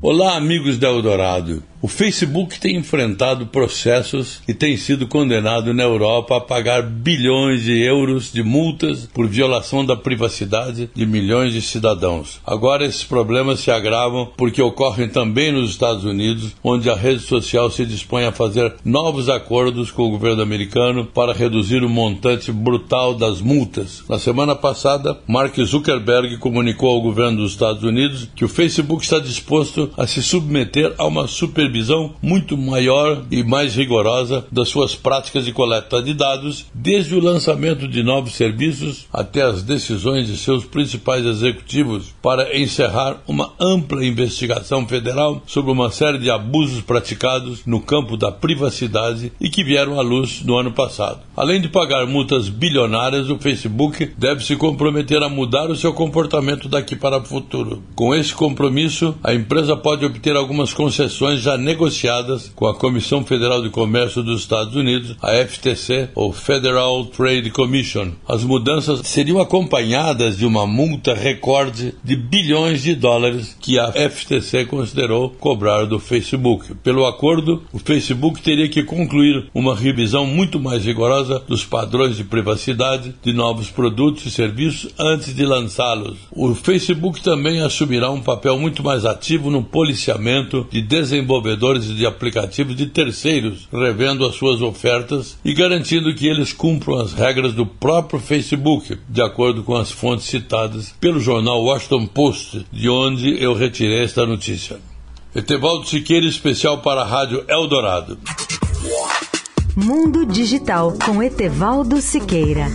Olá, amigos da Eldorado. O Facebook tem enfrentado processos e tem sido condenado na Europa a pagar bilhões de euros de multas por violação da privacidade de milhões de cidadãos. Agora esses problemas se agravam porque ocorrem também nos Estados Unidos, onde a rede social se dispõe a fazer novos acordos com o governo americano para reduzir o montante brutal das multas. Na semana passada, Mark Zuckerberg comunicou ao governo dos Estados Unidos que o Facebook está disposto a se submeter a uma super supervisão muito maior e mais rigorosa das suas práticas de coleta de dados, desde o lançamento de novos serviços até as decisões de seus principais executivos para encerrar uma ampla investigação federal sobre uma série de abusos praticados no campo da privacidade e que vieram à luz no ano passado. Além de pagar multas bilionárias, o Facebook deve se comprometer a mudar o seu comportamento daqui para o futuro. Com esse compromisso, a empresa pode obter algumas concessões já negociadas com a Comissão Federal de Comércio dos Estados Unidos, a FTC, ou Federal Trade Commission. As mudanças seriam acompanhadas de uma multa recorde de bilhões de dólares que a FTC considerou cobrar do Facebook. Pelo acordo, o Facebook teria que concluir uma revisão muito mais rigorosa dos padrões de privacidade de novos produtos e serviços antes de lançá-los. O Facebook também assumirá um papel muito mais ativo no policiamento de desenvolvedores de aplicativos de terceiros, revendo as suas ofertas e garantindo que eles cumpram as regras do próprio Facebook, de acordo com as fontes citadas pelo jornal Washington Post, de onde eu retirei esta notícia. Etevaldo Siqueira, especial para a Rádio Eldorado. Mundo Digital com Etevaldo Siqueira.